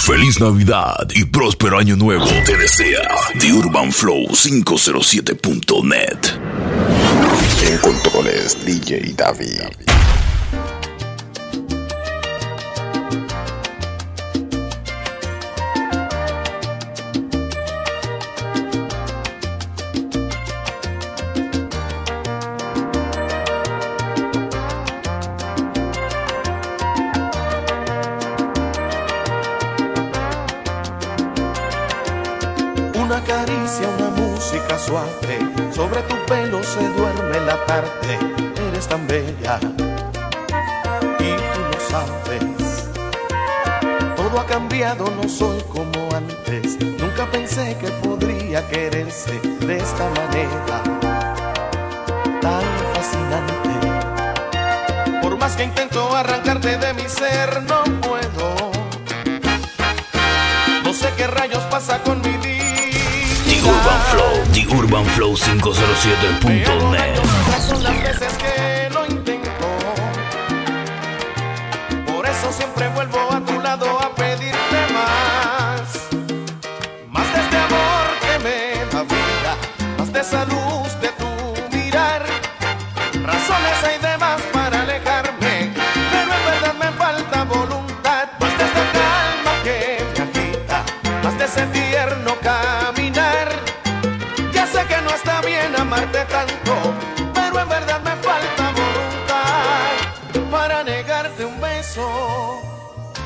Feliz Navidad y próspero año nuevo te desea The Urban Flow 507.net. En controles DJ David. Esta manera tan fascinante. Por más que intento arrancarte de mi ser, no puedo. No sé qué rayos pasa con mi vida The Urban Flow, The Urban Flow 507.net. para negarte un beso,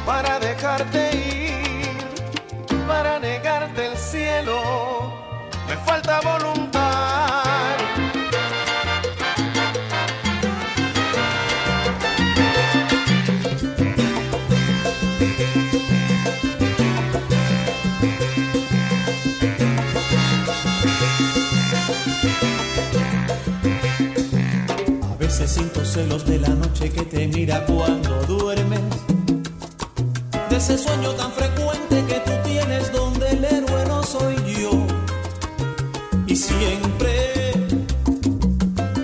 para dejarte ir, para negarte el cielo. Me falta voluntad. De la noche que te mira cuando duermes. De ese sueño tan frecuente que tú tienes donde el héroe no soy yo. Y siempre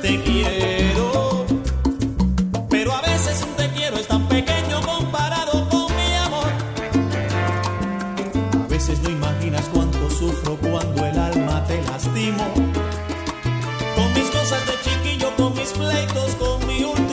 te quiero. Pero a veces un te quiero es tan pequeño comparado con mi amor. A veces no imaginas cuánto sufro cuando el alma te lastimo. Con mis cosas de chiquillo, con mis pleitos, con mi última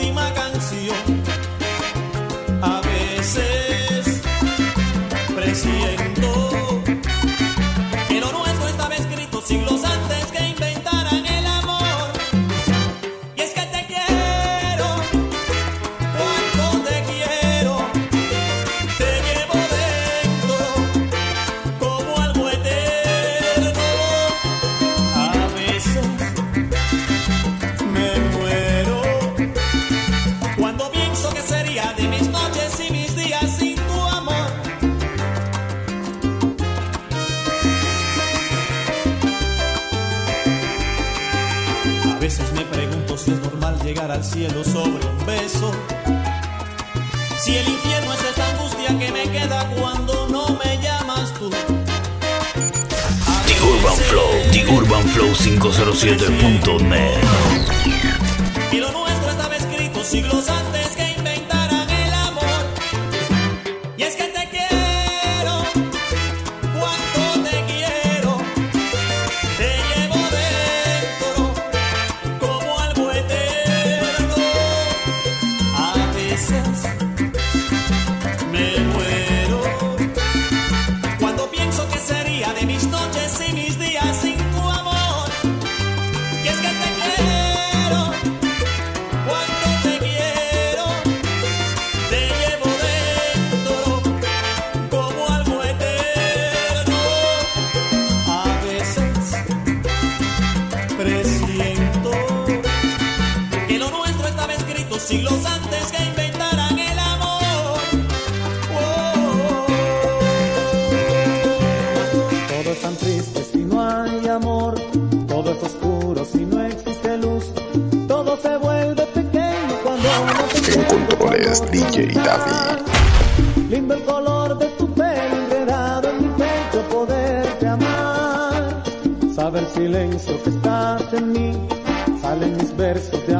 llegar al cielo sobre un beso. Si el infierno es esta angustia que me queda cuando no me llamas tú. The Urban Flow, The Urban Flow 507.net. silencio que estás en mí, salen mis versos de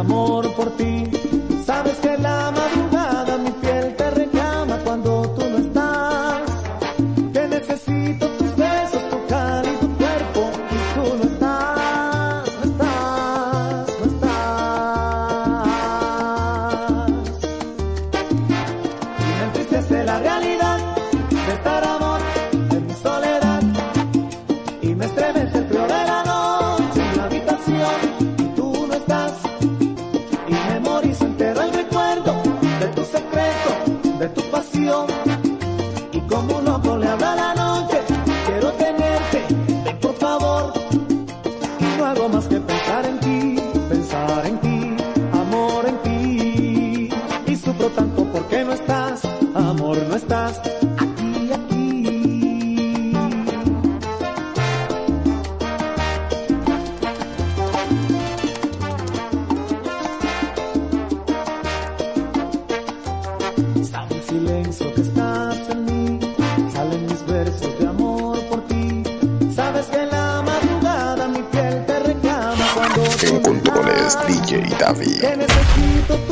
DJ David.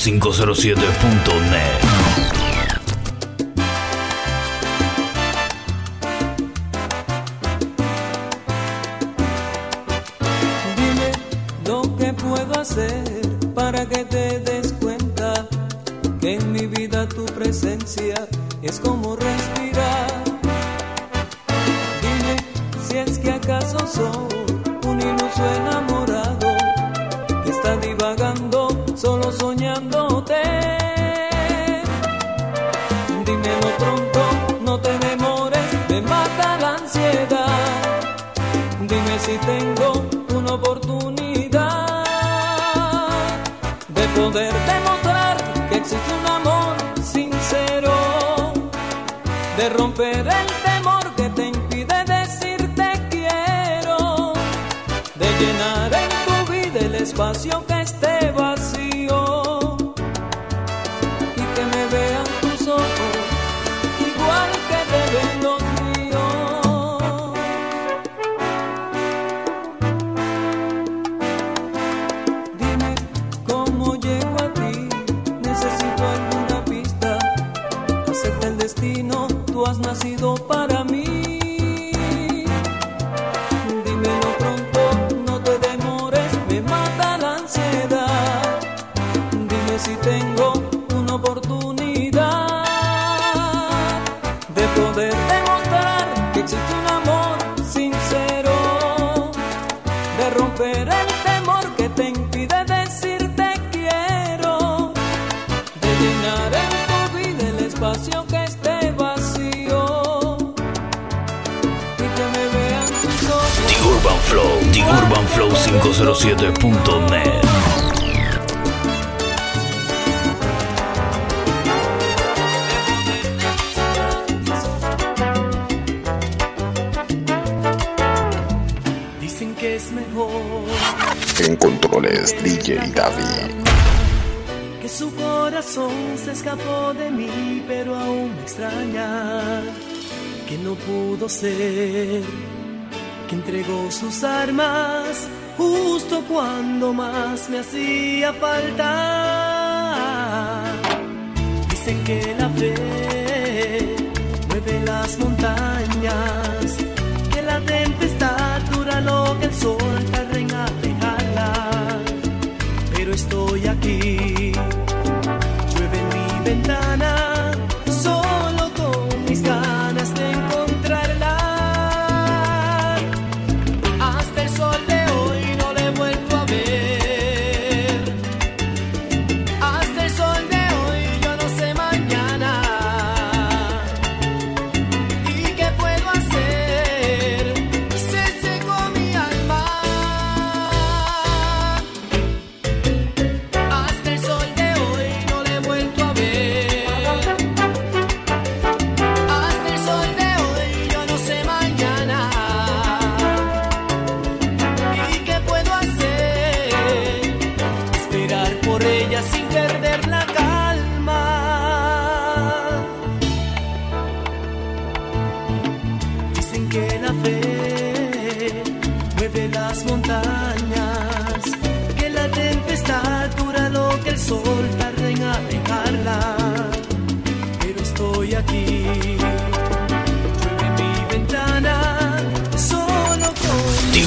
507.net. buscándote. Dímelo pronto, no te demores, me mata la ansiedad. Dime si tengo una oportunidad de poder demostrar que existe un amor sincero, de romper el temor que te impide decirte quiero, de llenar en tu vida el espacio y urbanflow507.net. Dicen que es mejor. En controles DJ David. Que su corazón se escapó de mí, pero aún me extraña que no pudo ser que entregó sus armas justo cuando más me hacía falta. Dicen que la fe mueve las montañas, que la tempestad dura lo que el sol tarda en alejarla. Pero estoy aquí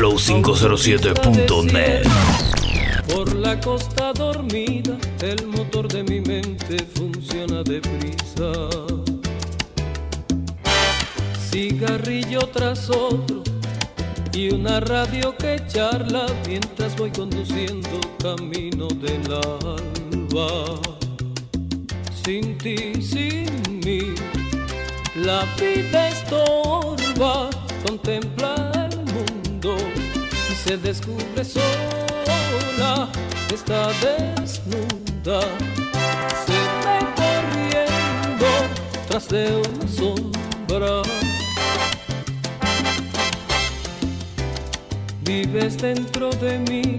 flow507.net. Por la costa dormida, el motor de mi mente funciona deprisa. Cigarrillo tras otro y una radio que charla mientras voy conduciendo camino del alba. Sin ti, sin mí, la vida estorba contemplar mundo y se descubre sola, está desnuda. Se ve corriendo tras de una sombra. Vives dentro de mí,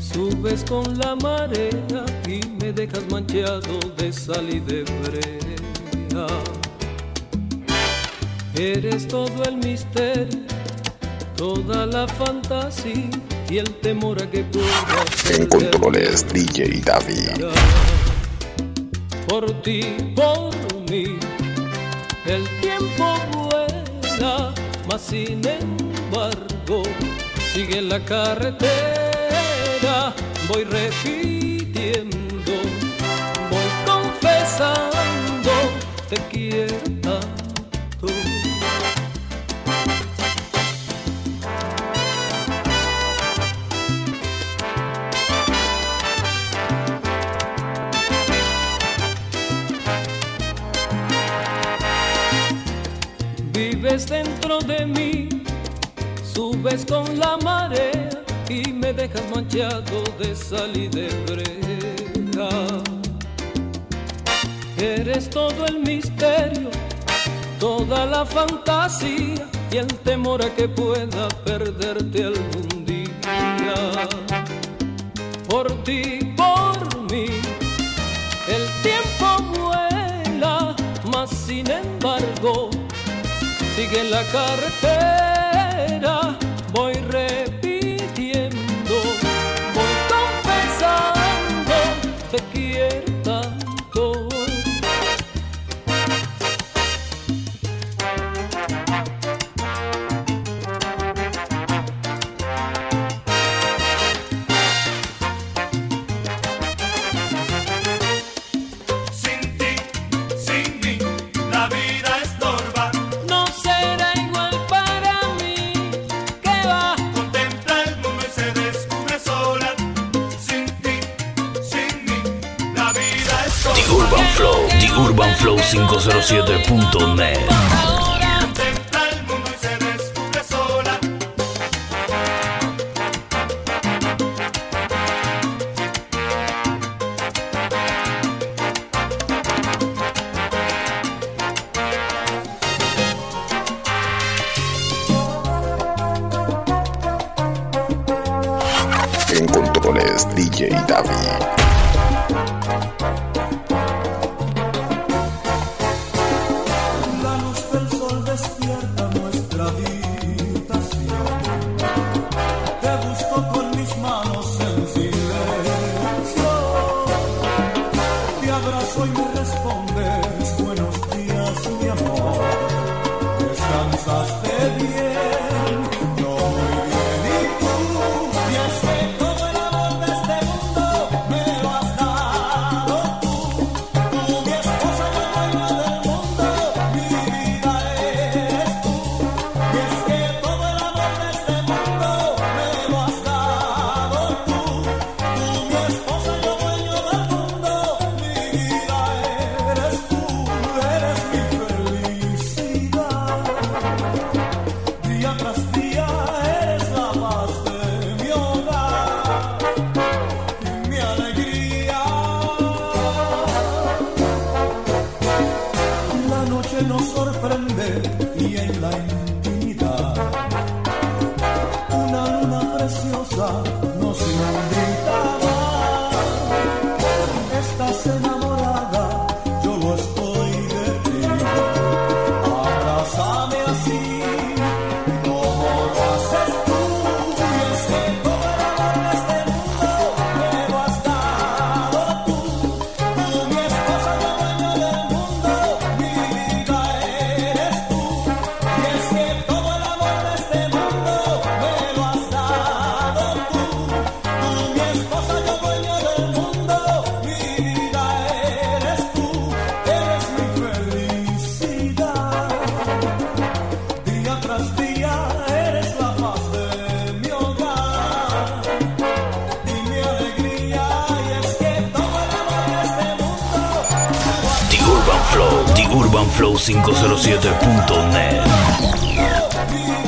subes con la marea y me dejas manchado de sal y de brea. Eres todo el misterio toda la fantasía y el temor a que puedas. En controles, DJ David. Por ti, por mí, el tiempo vuela, mas sin embargo, sigue la carretera, voy repitiendo, voy confesando, te quiero. de mí, subes con la marea y me dejas manchado de sal y de breja. Eres todo el misterio, toda la fantasía y el temor a que pueda perderte algún día. Por ti sigue la carretera. Urban Flow, The Urban Flow 507.net. en controles DJ David. 啊 Flow, TheUrbanFlow507.net.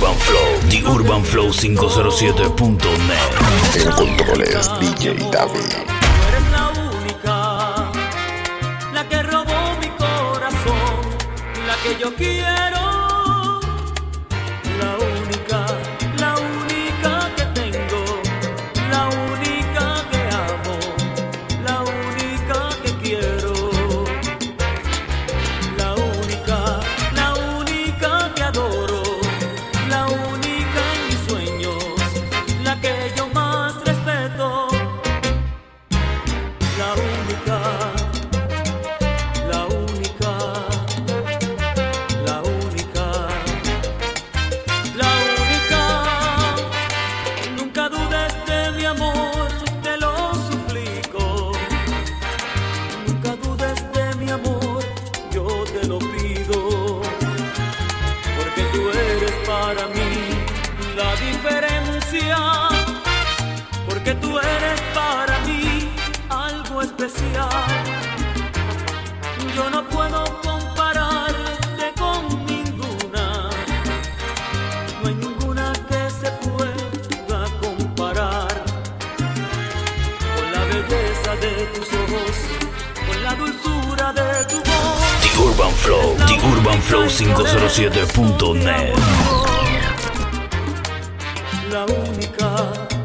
Urban Flow, The Urban Flow 507.net. En controles DJ David. yo quiero Radionet. La única